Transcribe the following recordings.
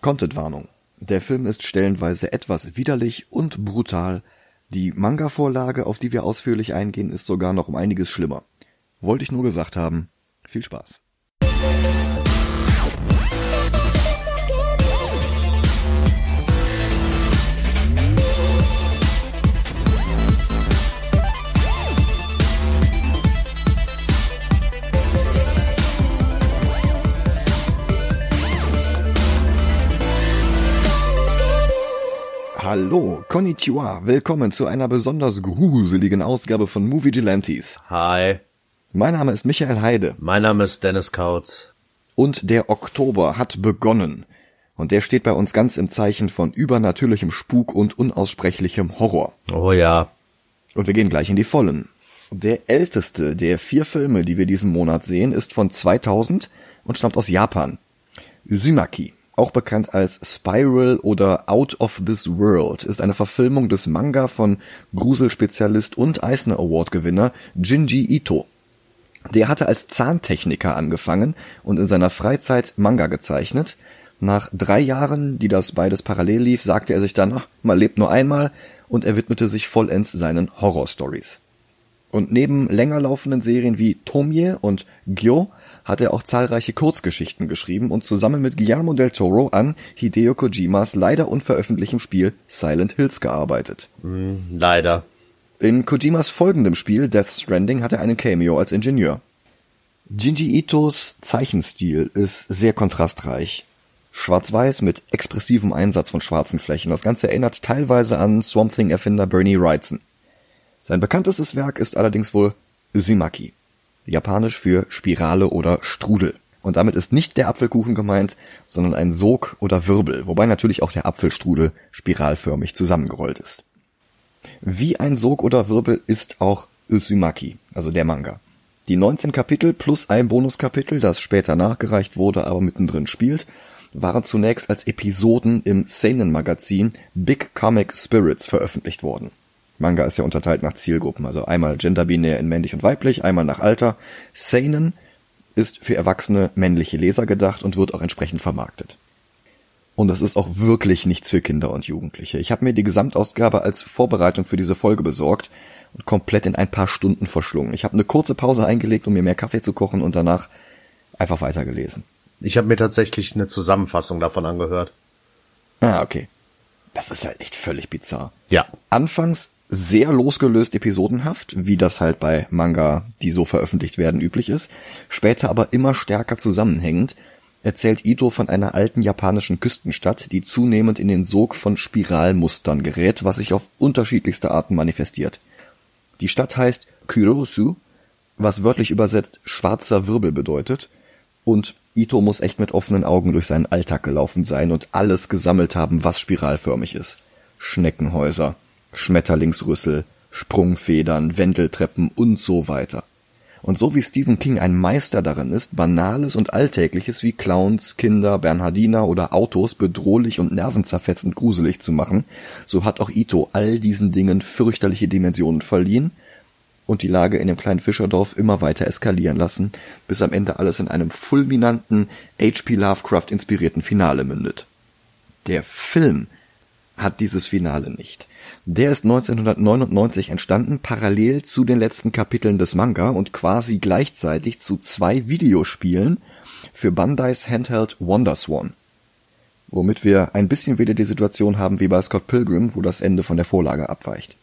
Contentwarnung. Der Film ist stellenweise etwas widerlich und brutal. Die Manga-Vorlage, auf die wir ausführlich eingehen, ist sogar noch um einiges schlimmer. Wollte ich nur gesagt haben. Viel Spaß. Hallo, konnichiwa, willkommen zu einer besonders gruseligen Ausgabe von Movie Gelantes. Hi, Mein Name ist Michael Heide mein Name ist Dennis Kautz. und der Oktober hat begonnen. Und der steht bei uns ganz im Zeichen von übernatürlichem Spuk und unaussprechlichem Horror. Oh ja, Und wir gehen gleich in die Vollen. Der älteste der vier Filme, die wir diesen Monat sehen, ist von 2000 und stammt aus Japan. Uzumaki, auch bekannt als Spiral oder Out of This World, ist eine Verfilmung des Manga von Gruselspezialist und Eisner Award Gewinner Jinji Ito. Der hatte als Zahntechniker angefangen und in seiner Freizeit Manga gezeichnet. Nach drei Jahren, die das beides parallel lief, sagte er sich dann, ach, man lebt nur einmal und er widmete sich vollends seinen Horrorstories. Und neben länger laufenden Serien wie Tomie und Gyo hat er auch zahlreiche Kurzgeschichten geschrieben und zusammen mit Guillermo del Toro an Hideo Kojimas leider unveröffentlichtem Spiel Silent Hills gearbeitet. leider. In Kojimas folgendem Spiel Death Stranding hat er einen Cameo als Ingenieur. Jinji Itos Zeichenstil ist sehr kontrastreich. Schwarz-Weiß mit expressivem Einsatz von schwarzen Flächen. Das Ganze erinnert teilweise an Swamp Thing-Erfinder Bernie Wrightson. Sein bekanntestes Werk ist allerdings wohl Uzumaki, japanisch für Spirale oder Strudel. Und damit ist nicht der Apfelkuchen gemeint, sondern ein Sog oder Wirbel, wobei natürlich auch der Apfelstrudel spiralförmig zusammengerollt ist. Wie ein Sog oder Wirbel ist auch Uzumaki, also der Manga. Die 19 Kapitel plus ein Bonuskapitel, das später nachgereicht wurde, aber mittendrin spielt, waren zunächst als Episoden im Seinen-Magazin Big Comic Spirits veröffentlicht worden. Manga ist ja unterteilt nach Zielgruppen, also einmal genderbinär in männlich und weiblich, einmal nach Alter. Seinen ist für erwachsene männliche Leser gedacht und wird auch entsprechend vermarktet. Und das ist auch wirklich nichts für Kinder und Jugendliche. Ich habe mir die Gesamtausgabe als Vorbereitung für diese Folge besorgt und komplett in ein paar Stunden verschlungen. Ich habe eine kurze Pause eingelegt, um mir mehr Kaffee zu kochen und danach einfach weitergelesen. Ich habe mir tatsächlich eine Zusammenfassung davon angehört. Ah, okay. Das ist halt echt völlig bizarr. Ja, Anfangs sehr losgelöst episodenhaft, wie das halt bei Manga, die so veröffentlicht werden, üblich ist. Später aber immer stärker zusammenhängend erzählt Ito von einer alten japanischen Küstenstadt, die zunehmend in den Sog von Spiralmustern gerät, was sich auf unterschiedlichste Arten manifestiert. Die Stadt heißt Kurosu, was wörtlich übersetzt schwarzer Wirbel bedeutet, und Ito muss echt mit offenen Augen durch seinen Alltag gelaufen sein und alles gesammelt haben, was spiralförmig ist. Schneckenhäuser, Schmetterlingsrüssel, Sprungfedern, Wendeltreppen und so weiter. Und so wie Stephen King ein Meister darin ist, Banales und Alltägliches wie Clowns, Kinder, Bernhardiner oder Autos bedrohlich und nervenzerfetzend gruselig zu machen, so hat auch Ito all diesen Dingen fürchterliche Dimensionen verliehen und die Lage in dem kleinen Fischerdorf immer weiter eskalieren lassen, bis am Ende alles in einem fulminanten, H.P. Lovecraft inspirierten Finale mündet. Der Film hat dieses Finale nicht. Der ist 1999 entstanden, parallel zu den letzten Kapiteln des Manga und quasi gleichzeitig zu zwei Videospielen für Bandais Handheld Wonderswan. Womit wir ein bisschen wieder die Situation haben wie bei Scott Pilgrim, wo das Ende von der Vorlage abweicht.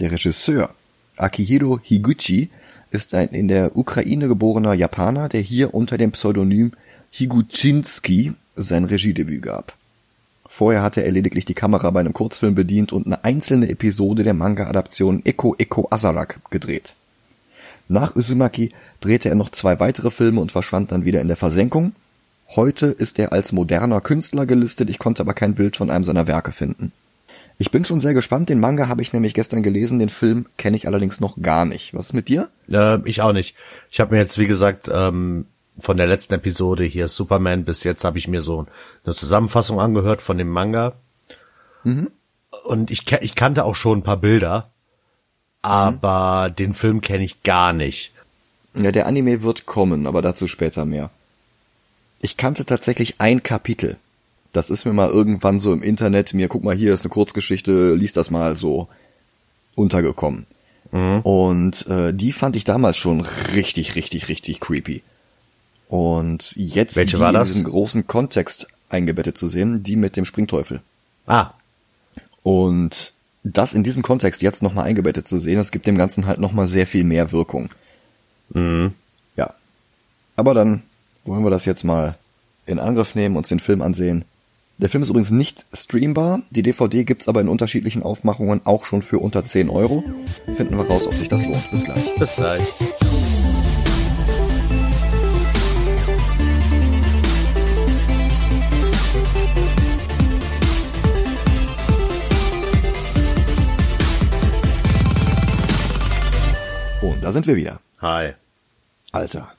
Der Regisseur Akihiro Higuchi ist ein in der Ukraine geborener Japaner, der hier unter dem Pseudonym Higuchinsky sein Regiedebüt gab. Vorher hatte er lediglich die Kamera bei einem Kurzfilm bedient und eine einzelne Episode der Manga-Adaption Eko Eko Azarak gedreht. Nach Uzumaki drehte er noch zwei weitere Filme und verschwand dann wieder in der Versenkung. Heute ist er als moderner Künstler gelistet, ich konnte aber kein Bild von einem seiner Werke finden. Ich bin schon sehr gespannt, den Manga habe ich nämlich gestern gelesen, den Film kenne ich allerdings noch gar nicht. Was ist mit dir? äh, ich auch nicht. Ich habe mir jetzt, wie gesagt, ähm, von der letzten Episode hier Superman bis jetzt habe ich mir so eine Zusammenfassung angehört von dem Manga. Und ich, ich kannte auch schon ein paar Bilder, aber den Film kenne ich gar nicht. Ja, der Anime wird kommen, aber dazu später mehr. Ich kannte tatsächlich ein Kapitel. Das ist mir mal irgendwann so im Internet, mir guck mal, hier ist eine Kurzgeschichte, lies das mal so untergekommen. Mhm. Und äh, die fand ich damals schon richtig, richtig, richtig creepy. Und jetzt Welche war das? in diesen großen Kontext eingebettet zu sehen, die mit dem Springteufel. Ah, Und das in diesem Kontext jetzt nochmal eingebettet zu sehen, das gibt dem Ganzen halt nochmal sehr viel mehr Wirkung. mhm. Ja. Aber dann wollen wir das jetzt mal in Angriff nehmen, uns den Film ansehen. Der Film ist übrigens nicht streambar. Die DVD gibt's aber in unterschiedlichen Aufmachungen auch schon für unter 10 Euro. Finden wir raus, ob sich das lohnt. Bis gleich. bis gleich. Da sind wir wieder. Hi. Alter.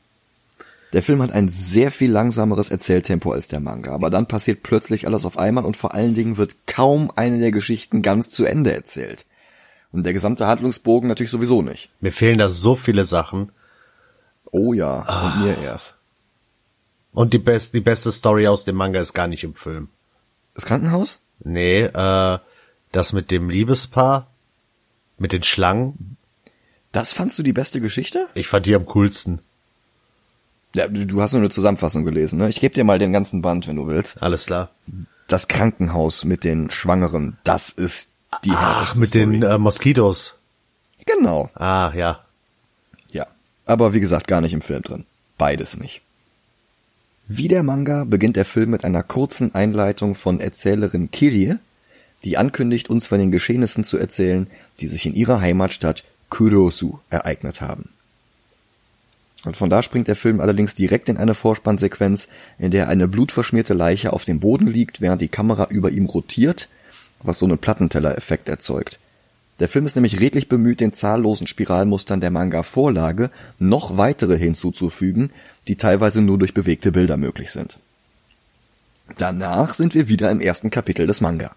Der Film hat ein sehr viel langsameres Erzähltempo als der Manga, aber dann passiert plötzlich alles auf einmal und vor allen Dingen wird kaum eine der Geschichten ganz zu Ende erzählt. Und der gesamte Handlungsbogen natürlich sowieso nicht. Mir fehlen da so viele Sachen. Oh ja, und mir erst. Und die, best, die beste Story aus dem Manga ist gar nicht im Film. Das Krankenhaus? Nee, äh, das mit dem Liebespaar, mit den Schlangen, Das fandst du die beste Geschichte? ich fand die am coolsten. Ja, du hast nur eine Zusammenfassung gelesen, ne? Ich gebe dir mal den ganzen Band, wenn du willst. Alles klar. Das Krankenhaus mit den Schwangeren, das ist die Ach, mit den Story. äh, Moskitos. Genau, Ah, ja. ja. Aber wie gesagt, gar nicht im Film drin. Beides nicht. Wie der Manga beginnt der Film mit einer kurzen Einleitung von Erzählerin Kirie, die ankündigt, uns von den Geschehnissen zu erzählen, die sich in ihrer Heimatstadt Kurosu ereignet haben. Und von da springt der Film allerdings direkt in eine Vorspannsequenz, in der eine blutverschmierte Leiche auf dem Boden liegt, während die Kamera über ihm rotiert, was so einen Plattenteller-Effekt erzeugt. Der Film ist nämlich redlich bemüht, den zahllosen Spiralmustern der Manga-Vorlage noch weitere hinzuzufügen, die teilweise nur durch bewegte Bilder möglich sind. Danach sind wir wieder im ersten Kapitel des Manga.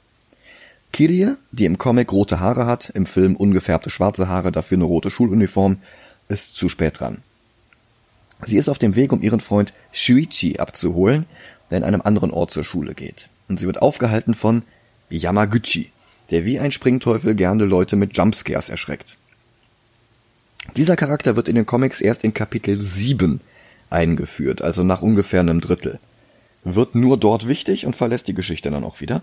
Kirie, die im Comic rote Haare hat, im Film ungefärbte schwarze Haare, dafür eine rote Schuluniform, ist zu spät dran. Sie ist auf dem Weg, um ihren Freund Shuichi abzuholen, der in einem anderen Ort zur Schule geht. Und sie wird aufgehalten von Yamaguchi, der wie ein Springteufel gerne Leute mit Jumpscares erschreckt. Dieser Charakter wird in den Comics erst in Kapitel 7 eingeführt, also nach ungefähr einem Drittel. Wird nur dort wichtig und verlässt die Geschichte dann auch wieder.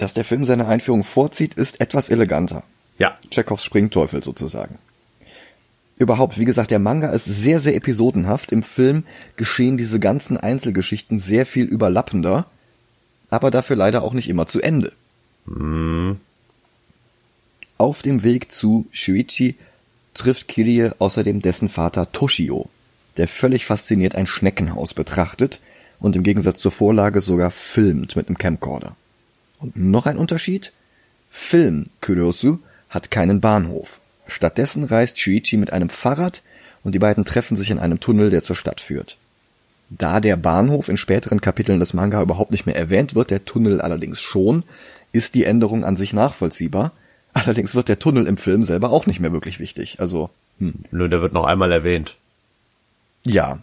Dass der Film seine Einführung vorzieht, ist etwas eleganter. Ja. Tschechows Springteufel sozusagen. Überhaupt, wie gesagt, der Manga ist sehr, sehr episodenhaft. Im Film geschehen diese ganzen Einzelgeschichten sehr viel überlappender, aber dafür leider auch nicht immer zu Ende. Auf dem Weg zu Shuichi trifft Kirie außerdem dessen Vater Toshio, der völlig fasziniert ein Schneckenhaus betrachtet und im Gegensatz zur Vorlage sogar filmt mit einem Camcorder. Und noch ein Unterschied? Film Kurosu hat keinen Bahnhof. Stattdessen reist Shuichi mit einem Fahrrad und die beiden treffen sich in einem Tunnel, der zur Stadt führt. Da der Bahnhof in späteren Kapiteln des Manga überhaupt nicht mehr erwähnt wird, der Tunnel allerdings schon, ist die Änderung an sich nachvollziehbar. Allerdings wird der Tunnel im Film selber auch nicht mehr wirklich wichtig. Also, Nur der wird noch einmal erwähnt. ja.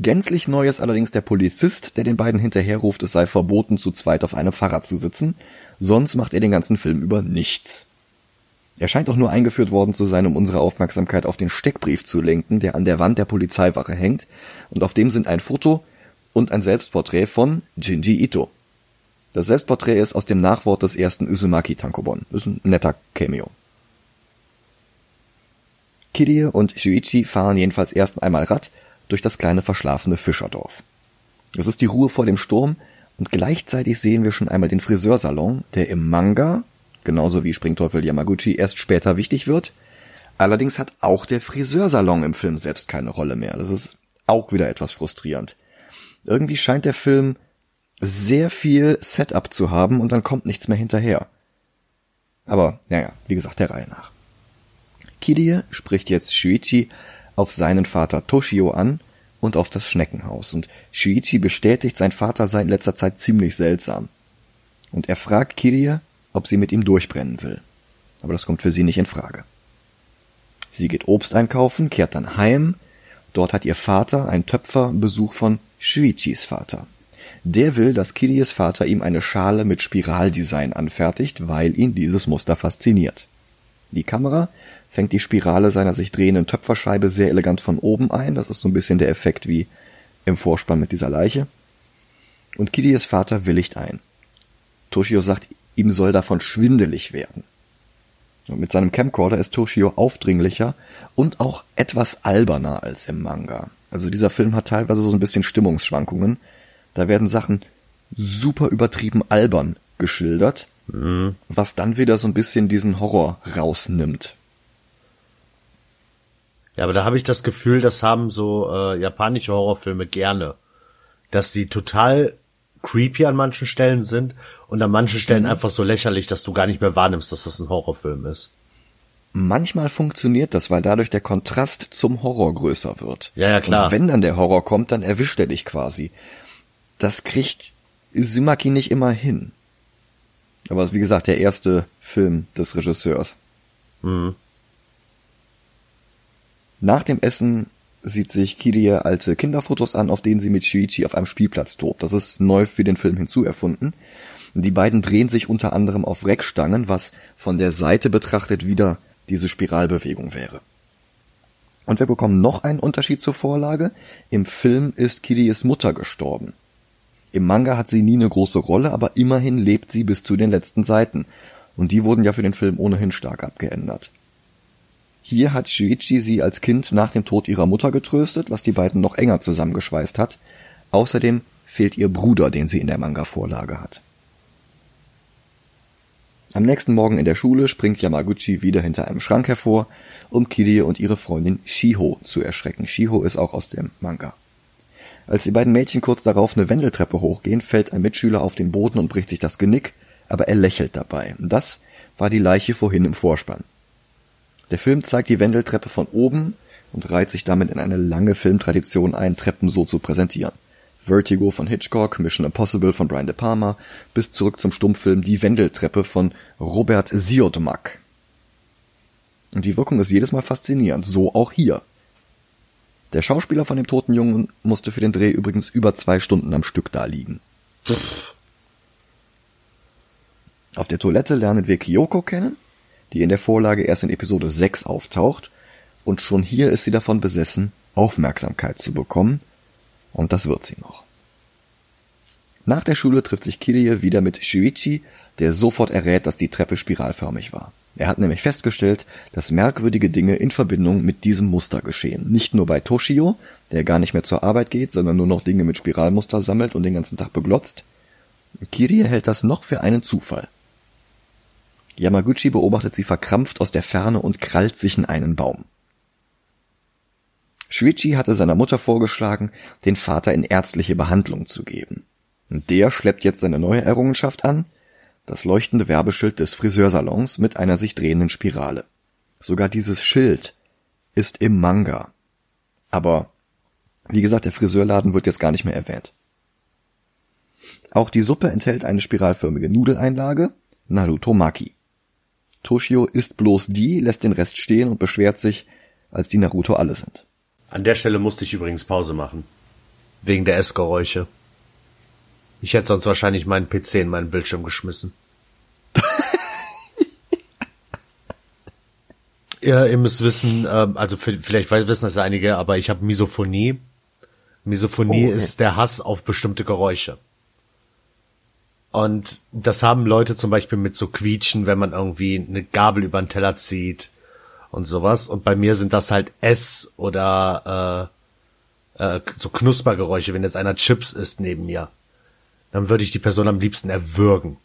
Gänzlich neu ist allerdings der Polizist, der den beiden hinterherruft, es sei verboten, zu zweit auf einem Fahrrad zu sitzen, sonst macht er den ganzen Film über nichts. Er scheint auch nur eingeführt worden zu sein, um unsere Aufmerksamkeit auf den Steckbrief zu lenken, der an der Wand der Polizeiwache hängt, und auf dem sind ein Foto und ein Selbstporträt von Jinji Ito. Das Selbstporträt ist aus dem Nachwort des ersten Uzumaki Tankobon. Ist ein netter Cameo. Kirie und Shuichi fahren jedenfalls erst einmal Rad durch das kleine verschlafene Fischerdorf. Es ist die Ruhe vor dem Sturm und gleichzeitig sehen wir schon einmal den Friseursalon, der im Manga, genauso wie Springteufel Yamaguchi, erst später wichtig wird. Allerdings hat auch der Friseursalon im Film selbst keine Rolle mehr. Das ist auch wieder etwas frustrierend. Irgendwie scheint der Film sehr viel Setup zu haben und dann kommt nichts mehr hinterher. Aber, naja, wie gesagt, der Reihe nach. Kirie spricht jetzt Shuichi auf seinen Vater Toshio an und auf das Schneckenhaus. Und Shuichi bestätigt, sein Vater sei in letzter Zeit ziemlich seltsam. Und er fragt Kirie, ob sie mit ihm durchbrennen will. Aber das kommt für sie nicht in Frage. Sie geht Obst einkaufen, kehrt dann heim. Dort hat ihr Vater, ein Töpfer, Besuch von Shuichis Vater. Der will, dass Kiries Vater ihm eine Schale mit Spiraldesign anfertigt, weil ihn dieses Muster fasziniert. Die Kamera fängt die Spirale seiner sich drehenden Töpferscheibe sehr elegant von oben ein. Das ist so ein bisschen der Effekt wie im Vorspann mit dieser Leiche. Und Kiries Vater willigt ein. Toshio sagt, ihm soll davon schwindelig werden. Und mit seinem Camcorder ist Toshio aufdringlicher und auch etwas alberner als im Manga. Also dieser Film hat teilweise so ein bisschen Stimmungsschwankungen. Da werden Sachen super übertrieben albern geschildert, mhm. was dann wieder so ein bisschen diesen Horror rausnimmt. Ja, aber da habe ich das Gefühl, das haben so äh, japanische Horrorfilme gerne, dass sie total creepy an manchen Stellen sind und an manchen Stellen mhm. einfach so lächerlich, dass du gar nicht mehr wahrnimmst, dass das ein Horrorfilm ist. Manchmal funktioniert das, weil dadurch der Kontrast zum Horror größer wird. Ja, ja, klar. Und wenn dann der Horror kommt, dann erwischt er dich quasi. Das kriegt Sumaki nicht immer hin. Aber wie gesagt, der erste Film des Regisseurs. Mhm. Nach dem Essen sieht sich Kirie alte Kinderfotos an, auf denen sie mit Shuichi auf einem Spielplatz tobt. Das ist neu für den Film hinzuerfunden. Die beiden drehen sich unter anderem auf Reckstangen, was von der Seite betrachtet wieder diese Spiralbewegung wäre. Und wir bekommen noch einen Unterschied zur Vorlage. Im Film ist Kiries Mutter gestorben. Im Manga hat sie nie eine große Rolle, aber immerhin lebt sie bis zu den letzten Seiten. Und die wurden ja für den Film ohnehin stark abgeändert. Hier hat Shuichi sie als Kind nach dem Tod ihrer Mutter getröstet, was die beiden noch enger zusammengeschweißt hat. Außerdem fehlt ihr Bruder, den sie in der Manga-Vorlage hat. Am nächsten Morgen in der Schule springt Yamaguchi wieder hinter einem Schrank hervor, um Kirie und ihre Freundin Shiho zu erschrecken. Shiho ist auch aus dem Manga. Als die beiden Mädchen kurz darauf eine Wendeltreppe hochgehen, fällt ein Mitschüler auf den Boden und bricht sich das Genick, aber er lächelt dabei. Das war die Leiche vorhin im Vorspann. Der Film zeigt die Wendeltreppe von oben und reiht sich damit in eine lange Filmtradition ein, Treppen so zu präsentieren. Vertigo von Hitchcock, Mission Impossible von Brian De Palma, bis zurück zum Stummfilm Die Wendeltreppe von Robert Siodmak. Und die Wirkung ist jedes Mal faszinierend, so auch hier. Der Schauspieler von dem toten Jungen musste für den Dreh übrigens über zwei Stunden am Stück da liegen. Auf der Toilette lernen wir Kyoko kennen, die in der Vorlage erst in Episode 6 auftaucht, und schon hier ist sie davon besessen, Aufmerksamkeit zu bekommen, und das wird sie noch. Nach der Schule trifft sich Kirie wieder mit Shuichi, der sofort errät, dass die Treppe spiralförmig war. Er hat nämlich festgestellt, dass merkwürdige Dinge in Verbindung mit diesem Muster geschehen. Nicht nur bei Toshio, der gar nicht mehr zur Arbeit geht, sondern nur noch Dinge mit Spiralmuster sammelt und den ganzen Tag beglotzt. Kirie hält das noch für einen Zufall. Yamaguchi beobachtet sie verkrampft aus der Ferne und krallt sich in einen Baum. Shuichi hatte seiner Mutter vorgeschlagen, den Vater in ärztliche Behandlung zu geben. Und der schleppt jetzt seine neue Errungenschaft an, das leuchtende Werbeschild des Friseursalons mit einer sich drehenden Spirale. Sogar dieses Schild ist im Manga. Aber, wie gesagt, der Friseurladen wird jetzt gar nicht mehr erwähnt. Auch die Suppe enthält eine spiralförmige Nudeleinlage, Naruto Maki. Toshio isst bloß die, lässt den Rest stehen und beschwert sich, als die Naruto alle sind. An der Stelle musste ich übrigens Pause machen. Wegen der Essgeräusche. Ich hätte sonst wahrscheinlich meinen PC in meinen Bildschirm geschmissen. ja, ihr müsst wissen, ähm, also vielleicht wissen das einige, aber ich habe Misophonie. Misophonie oh, okay. ist der Hass auf bestimmte Geräusche. Und das haben Leute zum Beispiel mit so Quietschen, wenn man irgendwie eine Gabel über den Teller zieht und sowas. Und bei mir sind das halt Ess oder äh, äh, so Knuspergeräusche, wenn jetzt einer Chips isst neben mir. Dann würde ich die Person am liebsten erwürgen.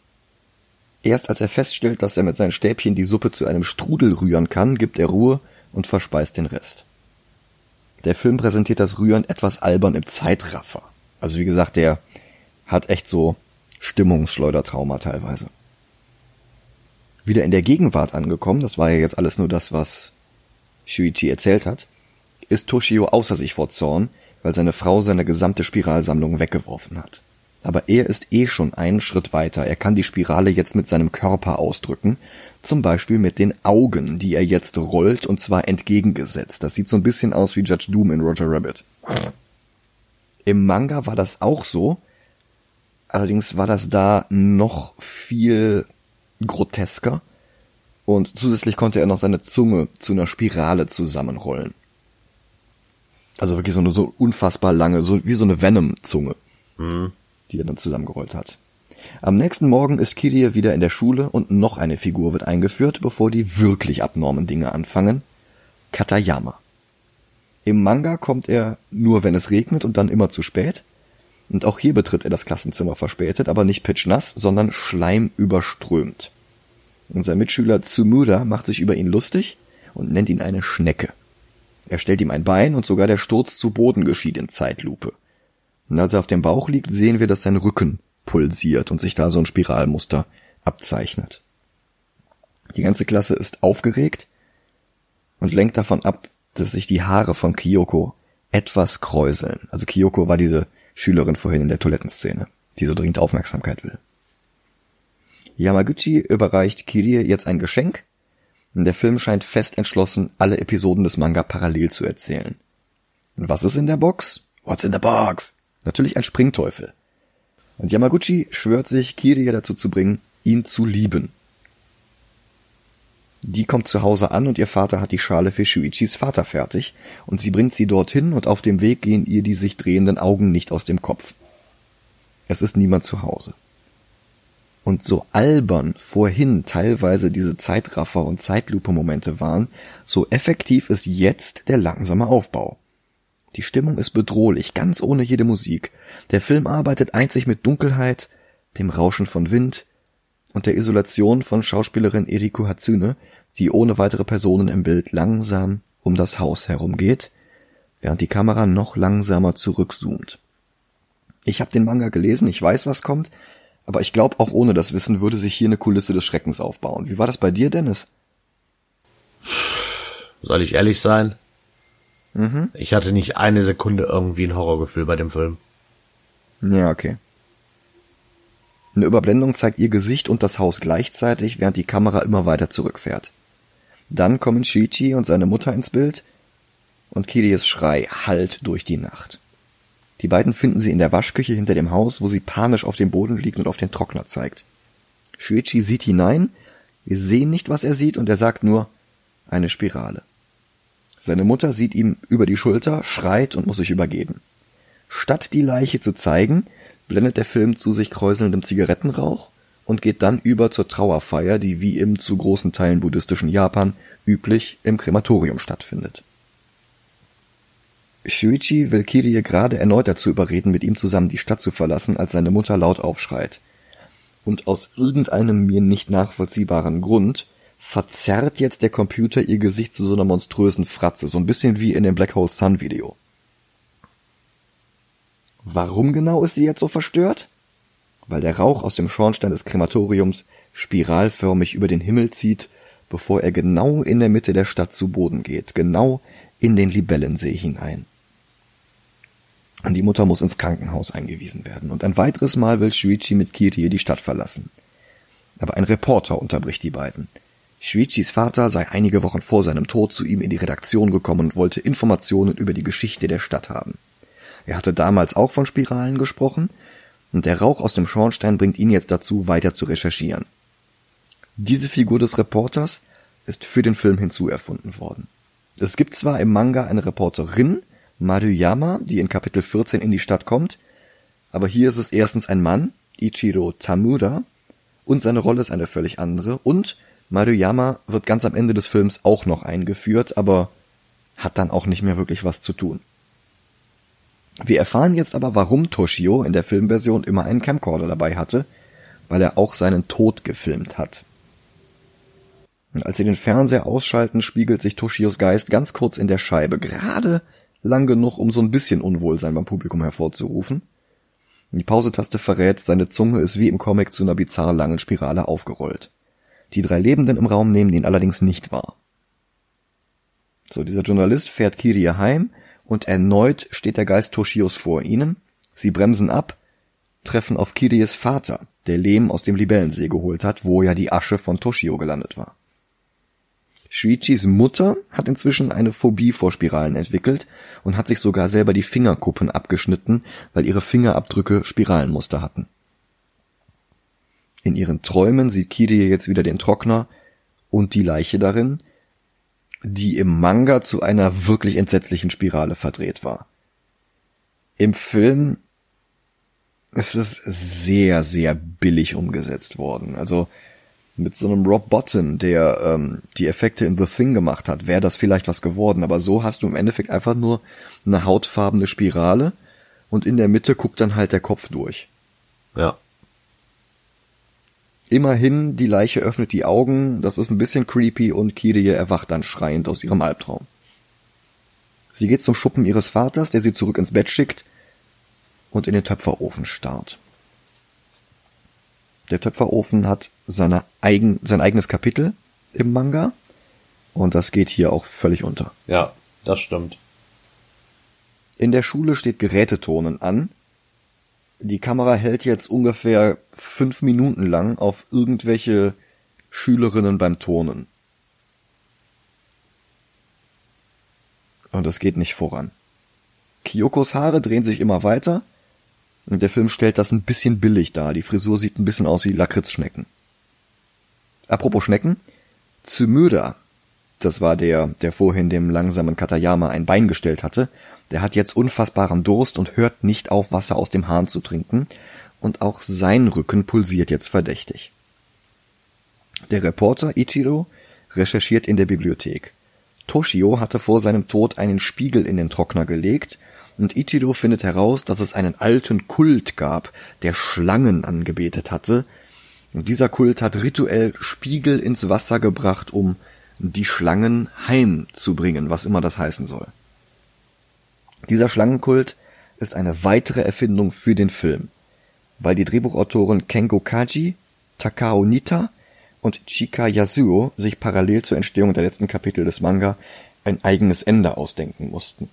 Erst als er feststellt, dass er mit seinen Stäbchen die Suppe zu einem Strudel rühren kann, gibt er Ruhe und verspeist den Rest. Der Film präsentiert das Rühren etwas albern im Zeitraffer. Also wie gesagt, der hat echt so Stimmungsschleudertrauma teilweise. Wieder in der Gegenwart angekommen, das war ja jetzt alles nur das, was Shuichi erzählt hat, ist Toshio außer sich vor Zorn, weil seine Frau seine gesamte Spiralsammlung weggeworfen hat. Aber er ist eh schon einen Schritt weiter. Er kann die Spirale jetzt mit seinem Körper ausdrücken. Zum Beispiel mit den Augen, die er jetzt rollt und zwar entgegengesetzt. Das sieht so ein bisschen aus wie Judge Doom in Roger Rabbit. Im Manga war das auch so, Allerdings war das da noch viel grotesker und zusätzlich konnte er noch seine Zunge zu einer Spirale zusammenrollen. Also wirklich so eine so unfassbar lange, so wie so eine Venom-Zunge, mhm. die er dann zusammengerollt hat. Am nächsten Morgen ist Kirie wieder in der Schule und noch eine Figur wird eingeführt, bevor die wirklich abnormen Dinge anfangen. Katayama. Im Manga kommt er nur, wenn es regnet und dann immer zu spät. Und auch hier betritt er das Klassenzimmer verspätet, aber nicht pitchnass, sondern schleimüberströmt. Unser Mitschüler Tsumura macht sich über ihn lustig und nennt ihn eine Schnecke. Er stellt ihm ein Bein und sogar der Sturz zu Boden geschieht in Zeitlupe. Und als er auf dem Bauch liegt, sehen wir, dass sein Rücken pulsiert und sich da so ein Spiralmuster abzeichnet. Die ganze Klasse ist aufgeregt und lenkt davon ab, dass sich die Haare von Kyoko etwas kräuseln. Also Kyoko war diese Schülerin vorhin in der Toilettenszene, die so dringend Aufmerksamkeit will. Yamaguchi überreicht Kirie jetzt ein Geschenk. Der Film scheint fest entschlossen, alle Episoden des Manga parallel zu erzählen. Und was ist in der Box? What's in the box? Natürlich ein Springteufel. Und Yamaguchi schwört sich, Kirie dazu zu bringen, ihn zu lieben. Die kommt zu Hause an und ihr Vater hat die Schale für Shuichis Vater fertig und sie bringt sie dorthin und auf dem Weg gehen ihr die sich drehenden Augen nicht aus dem Kopf. Es ist niemand zu Hause. Und so albern vorhin teilweise diese Zeitraffer und Zeitlupe-Momente waren, so effektiv ist jetzt der langsame Aufbau. Die Stimmung ist bedrohlich, ganz ohne jede Musik. Der Film arbeitet einzig mit Dunkelheit, dem Rauschen von Wind und der Isolation von Schauspielerin Eriko Hatsune, die ohne weitere Personen im Bild langsam um das Haus herumgeht, während die Kamera noch langsamer zurückzoomt. Ich habe den Manga gelesen, ich weiß, was kommt, aber ich glaube, auch ohne das Wissen würde sich hier eine Kulisse des Schreckens aufbauen. Wie war das bei dir, Dennis? Soll ich ehrlich sein? Mhm. Ich hatte nicht eine Sekunde irgendwie ein Horrorgefühl bei dem Film. Ja, okay. Eine Überblendung zeigt ihr Gesicht und das Haus gleichzeitig, während die Kamera immer weiter zurückfährt. Dann kommen Shiichi und seine Mutter ins Bild und Kiries Schrei hallt durch die Nacht. Die beiden finden sie in der Waschküche hinter dem Haus, wo sie panisch auf dem Boden liegt und auf den Trockner zeigt. Shuichi sieht hinein, wir sehen nicht, was er sieht, und er sagt nur eine Spirale. Seine Mutter sieht ihm über die Schulter, schreit und muss sich übergeben. Statt die Leiche zu zeigen, blendet der Film zu sich kräuselndem Zigarettenrauch und geht dann über zur Trauerfeier, die wie im zu großen Teilen buddhistischen Japan üblich im Krematorium stattfindet. Shuichi will Kirie gerade erneut dazu überreden, mit ihm zusammen die Stadt zu verlassen, als seine Mutter laut aufschreit. Und aus irgendeinem mir nicht nachvollziehbaren Grund verzerrt jetzt der Computer ihr Gesicht zu so einer monströsen Fratze, so ein bisschen wie in dem Black Hole Sun Video. Warum genau ist sie jetzt so verstört? Weil der Rauch aus dem Schornstein des Krematoriums spiralförmig über den Himmel zieht, bevor er genau in der Mitte der Stadt zu Boden geht, genau in den Libellensee hinein. Und die Mutter muss ins Krankenhaus eingewiesen werden, und ein weiteres Mal will Shuichi mit Kirie die Stadt verlassen. Aber ein Reporter unterbricht die beiden. Shuichis Vater sei einige Wochen vor seinem Tod zu ihm in die Redaktion gekommen und wollte Informationen über die Geschichte der Stadt haben. Er hatte damals auch von Spiralen gesprochen, und der Rauch aus dem Schornstein bringt ihn jetzt dazu, weiter zu recherchieren. Diese Figur des Reporters ist für den Film hinzuerfunden worden. Es gibt zwar im Manga eine Reporterin, Maruyama, die in Kapitel 14 in die Stadt kommt, aber hier ist es erstens ein Mann, Ichiro Tamura, und seine Rolle ist eine völlig andere, und Maruyama wird ganz am Ende des Films auch noch eingeführt, aber hat dann auch nicht mehr wirklich was zu tun. Wir erfahren jetzt aber, warum Toshio in der Filmversion immer einen Camcorder dabei hatte, weil er auch seinen Tod gefilmt hat. Und als sie den Fernseher ausschalten, spiegelt sich Toshios Geist ganz kurz in der Scheibe, gerade lang genug, um so ein bisschen Unwohlsein beim Publikum hervorzurufen. Die Pausetaste verrät, seine Zunge ist wie im Comic zu einer bizarr langen Spirale aufgerollt. Die drei Lebenden im Raum nehmen ihn allerdings nicht wahr. So, dieser Journalist fährt Kiria heim und erneut steht der Geist Toshios vor ihnen. Sie bremsen ab, treffen auf Kiries Vater, der Lehm aus dem Libellensee geholt hat, wo ja die Asche von Toshio gelandet war. Shuichis Mutter hat inzwischen eine Phobie vor Spiralen entwickelt und hat sich sogar selber die Fingerkuppen abgeschnitten, weil ihre Fingerabdrücke Spiralenmuster hatten. In ihren Träumen sieht Kirie jetzt wieder den Trockner und die Leiche darin, die im Manga zu einer wirklich entsetzlichen Spirale verdreht war. Im Film ist es sehr, sehr billig umgesetzt worden. Also mit so einem Rob Botton, der ähm, die Effekte in The Thing gemacht hat, wäre das vielleicht was geworden. Aber so hast du im Endeffekt einfach nur eine hautfarbene Spirale und in der Mitte guckt dann halt der Kopf durch. Ja. Immerhin, die Leiche öffnet die Augen, das ist ein bisschen creepy und Kirie erwacht dann schreiend aus ihrem Albtraum. Sie geht zum Schuppen ihres Vaters, der sie zurück ins Bett schickt und in den Töpferofen starrt. Der Töpferofen hat seine eigen, sein eigenes Kapitel im Manga und das geht hier auch völlig unter. Ja, das stimmt. In der Schule steht Gerätetonen an. Die Kamera hält jetzt ungefähr fünf Minuten lang auf irgendwelche Schülerinnen beim Turnen. Und es geht nicht voran. Kyokos Haare drehen sich immer weiter und der Film stellt das ein bisschen billig dar. Die Frisur sieht ein bisschen aus wie Lakritzschnecken. Apropos Schnecken. Tsumura, das war der, der vorhin dem langsamen Katayama ein Bein gestellt hatte, der hat jetzt unfassbaren Durst und hört nicht auf, Wasser aus dem Hahn zu trinken, und auch sein Rücken pulsiert jetzt verdächtig. Der Reporter Ichiro recherchiert in der Bibliothek. Toshio hatte vor seinem Tod einen Spiegel in den Trockner gelegt und Ichido findet heraus, dass es einen alten Kult gab, der Schlangen angebetet hatte, und dieser Kult hat rituell Spiegel ins Wasser gebracht, um die Schlangen heimzubringen, was immer das heißen soll. Dieser Schlangenkult ist eine weitere Erfindung für den Film, weil die Drehbuchautoren Kengo Kaji, Takao Nita und Chika Yasuo sich parallel zur Entstehung der letzten Kapitel des Manga ein eigenes Ende ausdenken mussten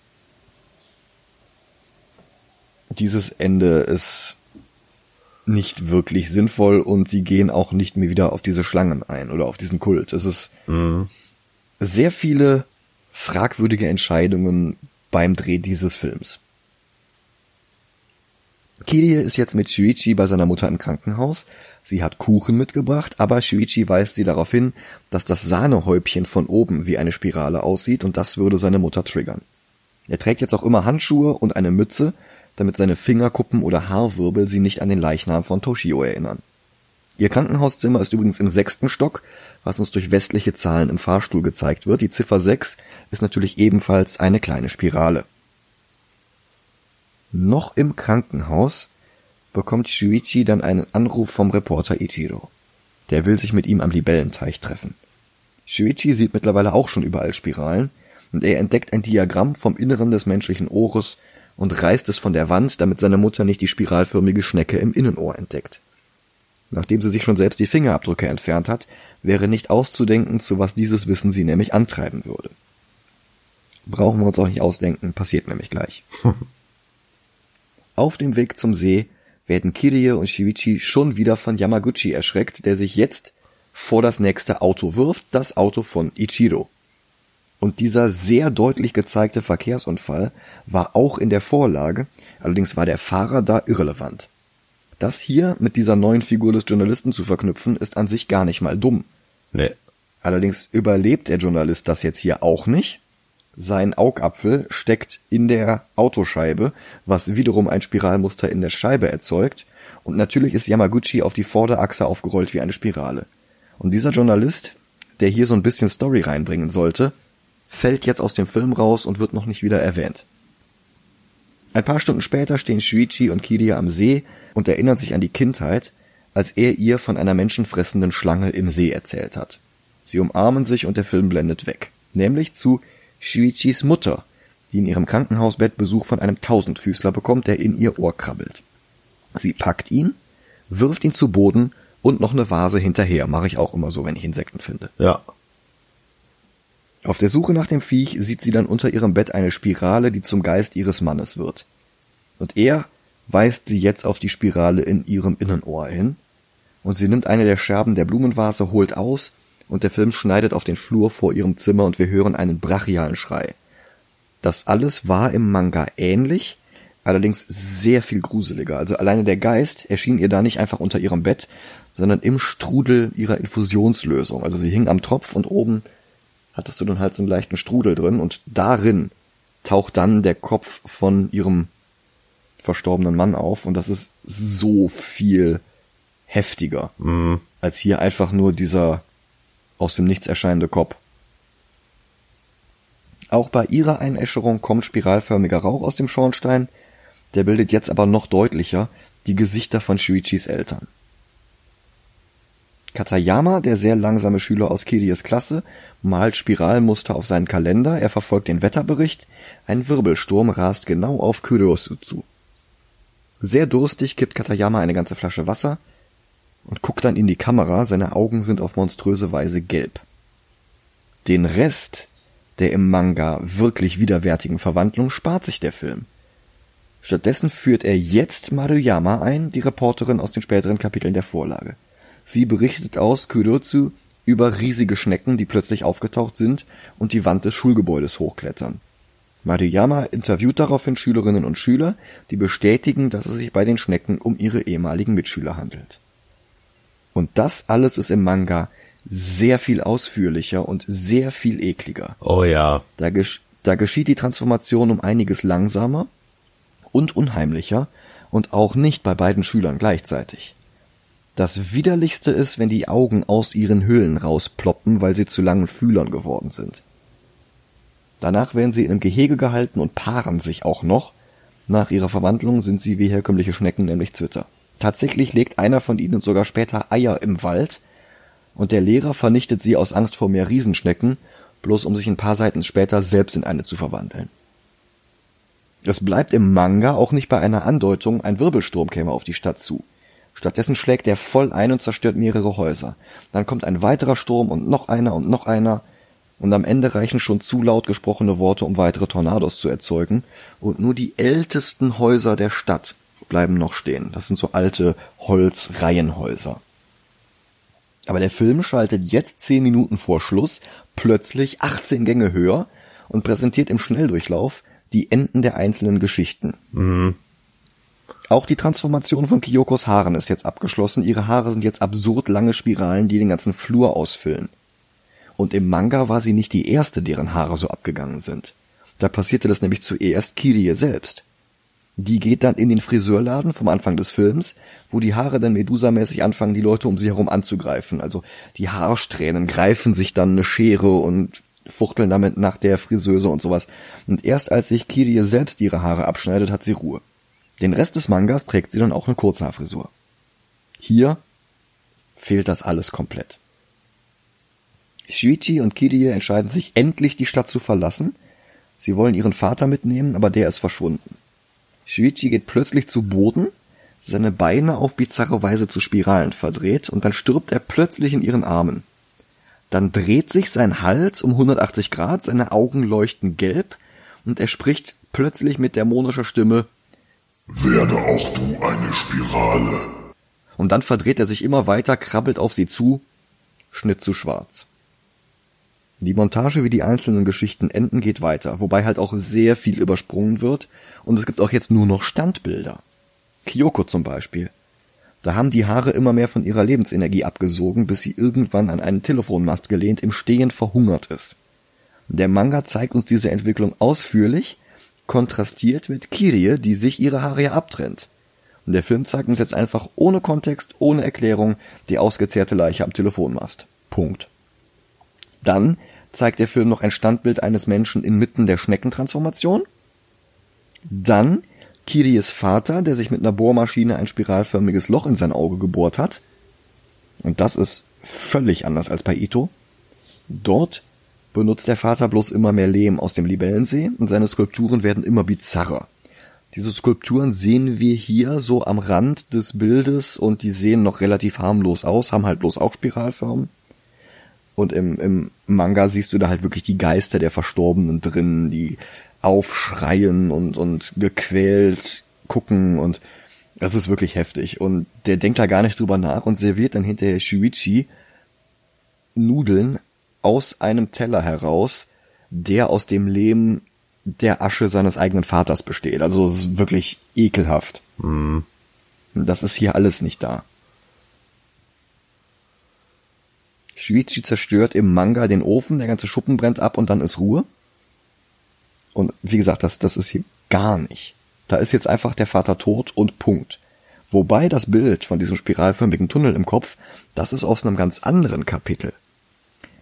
dieses Ende ist nicht wirklich sinnvoll und sie gehen auch nicht mehr wieder auf diese Schlangen ein oder auf diesen Kult. Es ist mhm. sehr viele fragwürdige Entscheidungen beim Dreh dieses Films. Kirie ist jetzt mit Shuichi bei seiner Mutter im Krankenhaus. Sie hat Kuchen mitgebracht, aber Shuichi weist sie darauf hin, dass das Sahnehäubchen von oben wie eine Spirale aussieht und das würde seine Mutter triggern. Er trägt jetzt auch immer Handschuhe und eine Mütze, damit seine Fingerkuppen oder Haarwirbel sie nicht an den Leichnam von Toshio erinnern. Ihr Krankenhauszimmer ist übrigens im sechsten Stock, was uns durch westliche Zahlen im Fahrstuhl gezeigt wird. Die Ziffer 6 ist natürlich ebenfalls eine kleine Spirale. Noch im Krankenhaus bekommt Shuichi dann einen Anruf vom Reporter Ichiro. Der will sich mit ihm am Libellenteich treffen. Shuichi sieht mittlerweile auch schon überall Spiralen und er entdeckt ein Diagramm vom Inneren des menschlichen Ohres und reißt es von der Wand, damit seine Mutter nicht die spiralförmige Schnecke im Innenohr entdeckt. Nachdem sie sich schon selbst die Fingerabdrücke entfernt hat, wäre nicht auszudenken, zu was dieses Wissen sie nämlich antreiben würde. Brauchen wir uns auch nicht ausdenken, passiert nämlich gleich. Auf dem Weg zum See werden Kirie und Shiichi schon wieder von Yamaguchi erschreckt, der sich jetzt vor das nächste Auto wirft, das Auto von Ichiro. Und dieser sehr deutlich gezeigte Verkehrsunfall war auch in der Vorlage, allerdings war der Fahrer da irrelevant. Das hier mit dieser neuen Figur des Journalisten zu verknüpfen, ist an sich gar nicht mal dumm. Nee. Allerdings überlebt der Journalist das jetzt hier auch nicht. Sein Augapfel steckt in der Autoscheibe, was wiederum ein Spiralmuster in der Scheibe erzeugt. Und natürlich ist Yamaguchi auf die Vorderachse aufgerollt wie eine Spirale. Und dieser Journalist, der hier so ein bisschen Story reinbringen sollte, fällt jetzt aus dem Film raus und wird noch nicht wieder erwähnt. Ein paar Stunden später stehen Shuichi und Kiria am See und erinnern sich an die Kindheit, als er ihr von einer menschenfressenden Schlange im See erzählt hat. Sie umarmen sich und der Film blendet weg. Nämlich zu Shuichis Mutter, die in ihrem Krankenhausbett Besuch von einem Tausendfüßler bekommt, der in ihr Ohr krabbelt. Sie packt ihn, wirft ihn zu Boden und noch eine Vase hinterher. Mache ich auch immer so, wenn ich Insekten finde. Ja. Auf der Suche nach dem Viech sieht sie dann unter ihrem Bett eine Spirale, die zum Geist ihres Mannes wird. Und er weist sie jetzt auf die Spirale in ihrem Innenohr hin, und sie nimmt eine der Scherben der Blumenvase, holt aus, und der Film schneidet auf den Flur vor ihrem Zimmer und wir hören einen brachialen Schrei. Das alles war im Manga ähnlich, allerdings sehr viel gruseliger. Also alleine der Geist erschien ihr da nicht einfach unter ihrem Bett, sondern im Strudel ihrer Infusionslösung. Also sie hing am Tropf und oben hattest du dann halt so einen leichten Strudel drin und darin taucht dann der Kopf von ihrem verstorbenen Mann auf und das ist so viel heftiger Mhm. als hier einfach nur dieser aus dem Nichts erscheinende Kopf. Auch bei ihrer Einäscherung kommt spiralförmiger Rauch aus dem Schornstein, der bildet jetzt aber noch deutlicher die Gesichter von Shuichis Eltern. Katayama, der sehr langsame Schüler aus Kirias Klasse, malt Spiralmuster auf seinen Kalender, er verfolgt den Wetterbericht, ein Wirbelsturm rast genau auf Kuryosu zu. Sehr durstig kippt Katayama eine ganze Flasche Wasser und guckt dann in die Kamera, seine Augen sind auf monströse Weise gelb. Den Rest der im Manga wirklich widerwärtigen Verwandlung spart sich der Film. Stattdessen führt er jetzt Maruyama ein, die Reporterin aus den späteren Kapiteln der Vorlage. Sie berichtet aus Kurotsu über riesige Schnecken, die plötzlich aufgetaucht sind und die Wand des Schulgebäudes hochklettern. Maruyama interviewt daraufhin Schülerinnen und Schüler, die bestätigen, dass es sich bei den Schnecken um ihre ehemaligen Mitschüler handelt. Und das alles ist im Manga sehr viel ausführlicher und sehr viel ekliger. Oh ja. Da, gesch da geschieht die Transformation um einiges langsamer und unheimlicher und auch nicht bei beiden Schülern gleichzeitig. Das widerlichste ist, wenn die Augen aus ihren Hüllen rausploppen, weil sie zu langen Fühlern geworden sind. Danach werden sie in einem Gehege gehalten und paaren sich auch noch. Nach ihrer Verwandlung sind sie wie herkömmliche Schnecken, nämlich Zwitter. Tatsächlich legt einer von ihnen sogar später Eier im Wald, und der Lehrer vernichtet sie aus Angst vor mehr Riesenschnecken, bloß um sich ein paar Seiten später selbst in eine zu verwandeln. Es bleibt im Manga auch nicht bei einer Andeutung, ein Wirbelsturm käme auf die Stadt zu. Stattdessen schlägt er voll ein und zerstört mehrere Häuser. Dann kommt ein weiterer Sturm und noch einer und noch einer, und am Ende reichen schon zu laut gesprochene Worte, um weitere Tornados zu erzeugen, und nur die ältesten Häuser der Stadt bleiben noch stehen. Das sind so alte Holzreihenhäuser. Aber der Film schaltet jetzt zehn Minuten vor Schluss plötzlich 18 Gänge höher und präsentiert im Schnelldurchlauf die Enden der einzelnen Geschichten. Mhm. Auch die Transformation von Kyokos Haaren ist jetzt abgeschlossen. Ihre Haare sind jetzt absurd lange Spiralen, die den ganzen Flur ausfüllen. Und im Manga war sie nicht die erste, deren Haare so abgegangen sind. Da passierte das nämlich zuerst Kirie selbst. Die geht dann in den Friseurladen vom Anfang des Films, wo die Haare dann Medusa-mäßig anfangen, die Leute um sie herum anzugreifen. Also die Haarsträhnen greifen sich dann eine Schere und fuchteln damit nach der Friseuse und sowas. Und erst als sich Kirie selbst ihre Haare abschneidet, hat sie Ruhe. Den Rest des Mangas trägt sie dann auch eine Kurzhaarfrisur. Hier fehlt das alles komplett. Shuichi und Kirie entscheiden sich endlich, die Stadt zu verlassen. Sie wollen ihren Vater mitnehmen, aber der ist verschwunden. Shuichi geht plötzlich zu Boden, seine Beine auf bizarre Weise zu Spiralen verdreht und dann stirbt er plötzlich in ihren Armen. Dann dreht sich sein Hals um 180 Grad, seine Augen leuchten gelb und er spricht plötzlich mit dämonischer Stimme Werde auch du eine Spirale. und dann verdreht er sich immer weiter, krabbelt auf sie zu, Schnitt zu schwarz. Die Montage, wie die einzelnen Geschichten enden, geht weiter, wobei halt auch sehr viel übersprungen wird und es gibt auch jetzt nur noch Standbilder. Kyoko zum Beispiel. Da haben die Haare immer mehr von ihrer Lebensenergie abgesogen, bis sie irgendwann an einen Telefonmast gelehnt im Stehen verhungert ist. Der Manga zeigt uns diese Entwicklung ausführlich, kontrastiert mit Kirie, die sich ihre Haare ja abtrennt. Und der Film zeigt uns jetzt einfach ohne Kontext, ohne Erklärung die ausgezehrte Leiche am Telefonmast. Punkt. Dann zeigt der Film noch ein Standbild eines Menschen inmitten der Schneckentransformation. Dann Kiries Vater, der sich mit einer Bohrmaschine ein spiralförmiges Loch in sein Auge gebohrt hat. Und das ist völlig anders als bei Ito. Dort benutzt der Vater bloß immer mehr Lehm aus dem Libellensee und seine Skulpturen werden immer bizarrer. Diese Skulpturen sehen wir hier so am Rand des Bildes und die sehen noch relativ harmlos aus, haben halt bloß auch Spiralformen. Und im, im Manga siehst du da halt wirklich die Geister der Verstorbenen drin, die aufschreien und, und gequält gucken und das ist wirklich heftig. Und der denkt da gar nicht drüber nach und serviert dann hinterher Shuichi Nudeln aus einem Teller heraus, der aus dem Lehm der Asche seines eigenen Vaters besteht. Also es ist wirklich ekelhaft. Mhm. Das ist hier alles nicht da. Shuichi zerstört im Manga den Ofen, der ganze Schuppen brennt ab und dann ist Ruhe. Und wie gesagt, das, das ist hier gar nicht. Da ist jetzt einfach der Vater tot und Punkt. Wobei das Bild von diesem spiralförmigen Tunnel im Kopf, das ist aus einem ganz anderen Kapitel.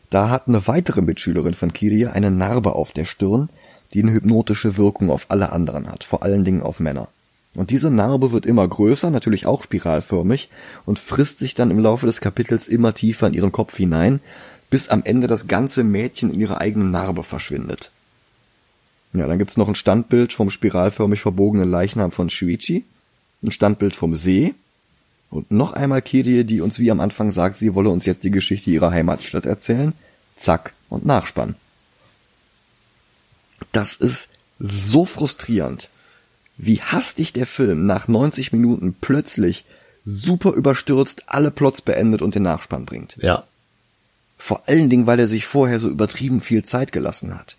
Da hat eine weitere Mitschülerin von Kiria eine Narbe auf der Stirn, die eine hypnotische Wirkung auf alle anderen hat, vor allen Dingen auf Männer. Und diese Narbe wird immer größer, natürlich auch spiralförmig, und frisst sich dann im Laufe des Kapitels immer tiefer in ihren Kopf hinein, bis am Ende das ganze Mädchen in ihrer eigenen Narbe verschwindet. Ja, dann gibt's noch ein Standbild vom spiralförmig verbogenen Leichnam von Shuichi, ein Standbild vom See und noch einmal Kirie, die uns wie am Anfang sagt, sie wolle uns jetzt die Geschichte ihrer Heimatstadt erzählen. Zack und Nachspann. Das ist so frustrierend, wie hastig der Film nach 90 Minuten plötzlich super überstürzt alle Plots beendet und den Nachspann bringt. Ja. Vor allen Dingen, weil er sich vorher so übertrieben viel Zeit gelassen hat.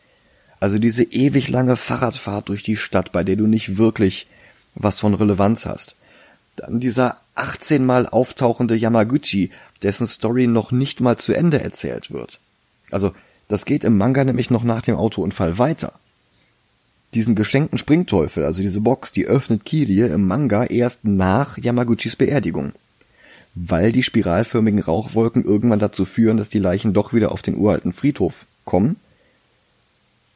Also diese ewig lange Fahrradfahrt durch die Stadt, bei der du nicht wirklich was von Relevanz hast. Dann dieser 18 Mal auftauchende Yamaguchi, dessen Story noch nicht mal zu Ende erzählt wird. Also, das geht im Manga nämlich noch nach dem Autounfall weiter. Diesen geschenkten Springteufel, also diese Box, die öffnet Kirie im Manga erst nach Yamaguchis Beerdigung. Weil die spiralförmigen Rauchwolken irgendwann dazu führen, dass die Leichen doch wieder auf den uralten Friedhof kommen,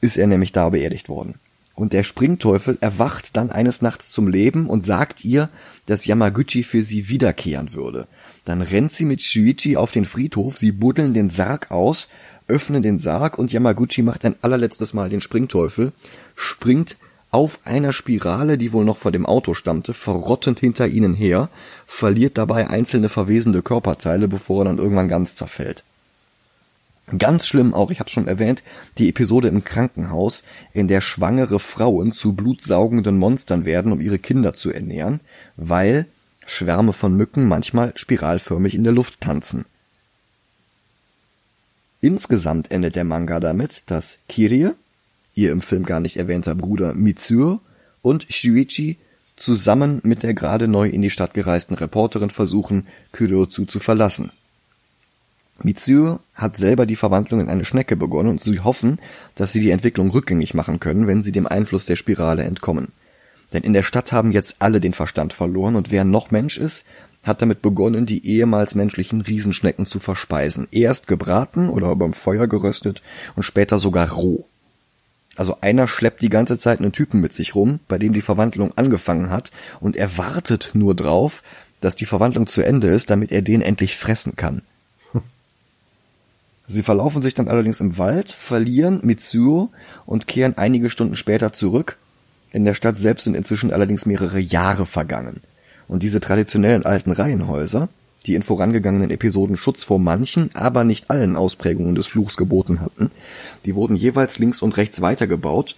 ist er nämlich da beerdigt worden. Und der Springteufel erwacht dann eines Nachts zum Leben und sagt ihr, dass Yamaguchi für sie wiederkehren würde. Dann rennt sie mit Shuichi auf den Friedhof, sie buddeln den Sarg aus, öffnen den Sarg und Yamaguchi macht ein allerletztes Mal den Springteufel, springt auf einer Spirale, die wohl noch vor dem Auto stammte, verrottend hinter ihnen her, verliert dabei einzelne verwesende Körperteile, bevor er dann irgendwann ganz zerfällt. Ganz schlimm auch, ich habe schon erwähnt, die Episode im Krankenhaus, in der schwangere Frauen zu blutsaugenden Monstern werden, um ihre Kinder zu ernähren, weil Schwärme von Mücken manchmal spiralförmig in der Luft tanzen. Insgesamt endet der Manga damit, dass Kirie, ihr im Film gar nicht erwähnter Bruder Mitsuo und Shuichi zusammen mit der gerade neu in die Stadt gereisten Reporterin versuchen, Kyryotsu zu verlassen. Mitsuo hat selber die Verwandlung in eine Schnecke begonnen und sie hoffen, dass sie die Entwicklung rückgängig machen können, wenn sie dem Einfluss der Spirale entkommen. Denn in der Stadt haben jetzt alle den Verstand verloren und wer noch Mensch ist, hat damit begonnen, die ehemals menschlichen Riesenschnecken zu verspeisen. Erst gebraten oder überm Feuer geröstet und später sogar roh. Also einer schleppt die ganze Zeit einen Typen mit sich rum, bei dem die Verwandlung angefangen hat und er wartet nur drauf, dass die Verwandlung zu Ende ist, damit er den endlich fressen kann. Sie verlaufen sich dann allerdings im Wald, verlieren Mitsuo und kehren einige Stunden später zurück. In der Stadt selbst sind inzwischen allerdings mehrere Jahre vergangen. Und diese traditionellen alten Reihenhäuser, die in vorangegangenen Episoden Schutz vor manchen, aber nicht allen Ausprägungen des Fluchs geboten hatten, die wurden jeweils links und rechts weitergebaut,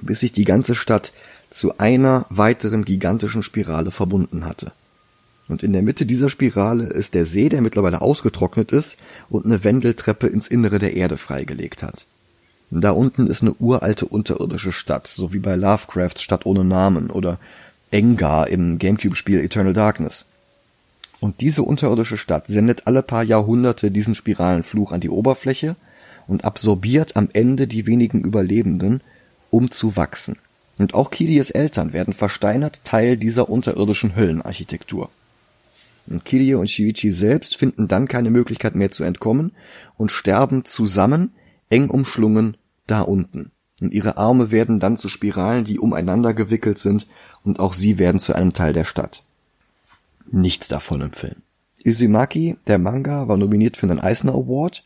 bis sich die ganze Stadt zu einer weiteren gigantischen Spirale verbunden hatte. Und in der Mitte dieser Spirale ist der See, der mittlerweile ausgetrocknet ist und eine Wendeltreppe ins Innere der Erde freigelegt hat. Da unten ist eine uralte unterirdische Stadt, so wie bei Lovecrafts Stadt ohne Namen oder Engar im Gamecube-Spiel Eternal Darkness. Und diese unterirdische Stadt sendet alle paar Jahrhunderte diesen Spiralenfluch an die Oberfläche und absorbiert am Ende die wenigen Überlebenden, um zu wachsen. Und auch Kilies Eltern werden versteinert Teil dieser unterirdischen Höllenarchitektur. Und Kirie und Shuichi selbst finden dann keine Möglichkeit mehr zu entkommen und sterben zusammen, eng umschlungen, da unten. Und ihre Arme werden dann zu Spiralen, die umeinander gewickelt sind, und auch sie werden zu einem Teil der Stadt. Nichts davon im Film. Izumaki, der Manga, war nominiert für einen Eisner Award,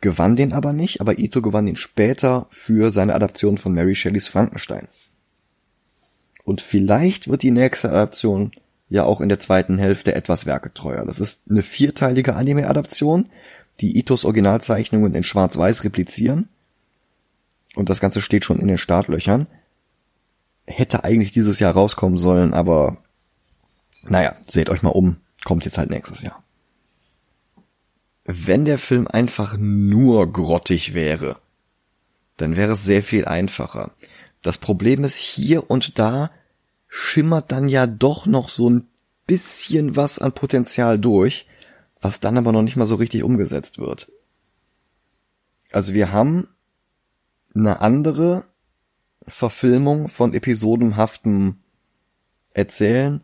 gewann den aber nicht, aber Ito gewann ihn später für seine Adaption von Mary Shelleys Frankenstein. Und vielleicht wird die nächste Adaption ja auch in der zweiten Hälfte etwas werketreuer. Das ist eine vierteilige Anime-Adaption, die Itos Originalzeichnungen in Schwarz-Weiß replizieren. Und das Ganze steht schon in den Startlöchern. Hätte eigentlich dieses Jahr rauskommen sollen, aber naja, seht euch mal um, kommt jetzt halt nächstes Jahr. Wenn der Film einfach nur grottig wäre, dann wäre es sehr viel einfacher. Das Problem ist, hier und da schimmert dann ja doch noch so ein bisschen was an Potenzial durch, was dann aber noch nicht mal so richtig umgesetzt wird. Also wir haben eine andere Verfilmung von episodenhaftem Erzählen,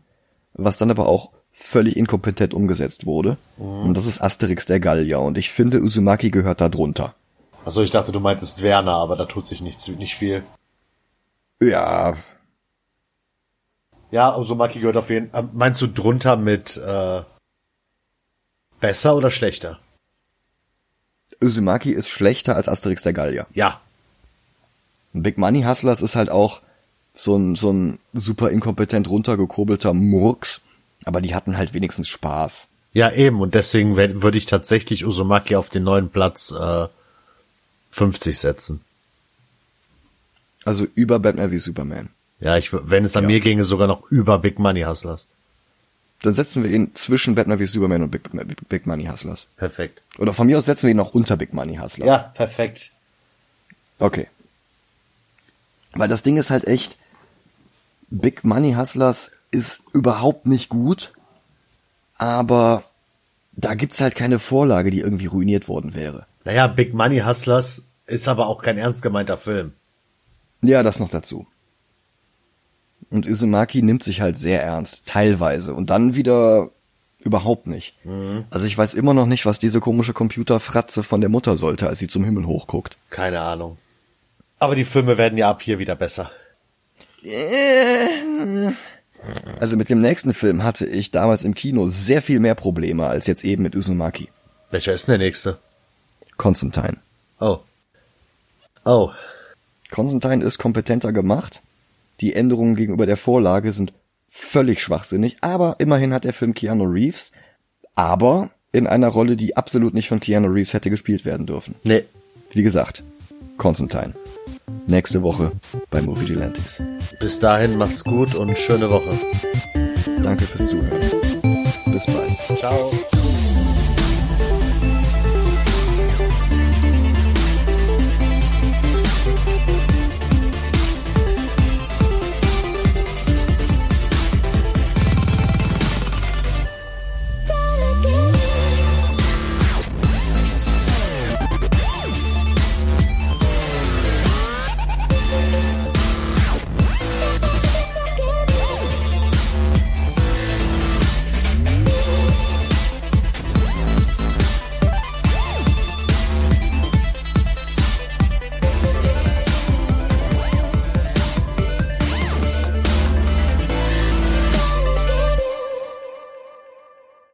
was dann aber auch völlig inkompetent umgesetzt wurde. Und das ist Asterix der Gallier. Und ich finde, Uzumaki gehört da drunter. Also ich dachte, du meintest Werner, aber da tut sich nichts, nicht viel. Ja, Ja, Uzumaki gehört auf jeden Fall. Meinst du drunter mit äh, besser oder schlechter? Uzumaki ist schlechter als Asterix der Gallier. Ja. Big Money Hustlers ist halt auch so ein, so ein super inkompetent runtergekurbelter Murks. Aber die hatten halt wenigstens Spaß. Ja, eben. Und deswegen würde ich tatsächlich Uzumaki auf den neuen Platz äh, 50 setzen. Also über Batman wie Superman. Ja, ich, wenn es an Ja. mir ginge, sogar noch über Big Money Hustlers. Dann setzen wir ihn zwischen Batman wie Superman und Big, Big Money Hustlers. Perfekt. Oder von mir aus setzen wir ihn noch unter Big Money Hustlers. Ja, perfekt. Okay. Weil das Ding ist halt echt, Big Money Hustlers ist überhaupt nicht gut, aber da gibt's halt keine Vorlage, die irgendwie ruiniert worden wäre. Naja, Big Money Hustlers ist aber auch kein ernst gemeinter Film. Ja, das noch dazu. Und Uzumaki nimmt sich halt sehr ernst, teilweise. Und dann wieder überhaupt nicht. Also ich weiß immer noch nicht, was diese komische Computerfratze von der Mutter sollte, als sie zum Himmel hochguckt. Keine Ahnung. Aber die Filme werden ja ab hier wieder besser. Also mit dem nächsten Film hatte ich damals im Kino sehr viel mehr Probleme als jetzt eben mit Uzumaki. Welcher ist denn der nächste? Constantine. Oh. Oh. Constantine ist kompetenter gemacht. Die Änderungen gegenüber der Vorlage sind völlig schwachsinnig, aber immerhin hat der Film Keanu Reeves, aber in einer Rolle, die absolut nicht von Keanu Reeves hätte gespielt werden dürfen. Nee. Wie gesagt, Constantine. Nächste Woche bei Movie Gelantes. Bis dahin macht's gut und schöne Woche. Danke fürs Zuhören. Bis bald. Ciao.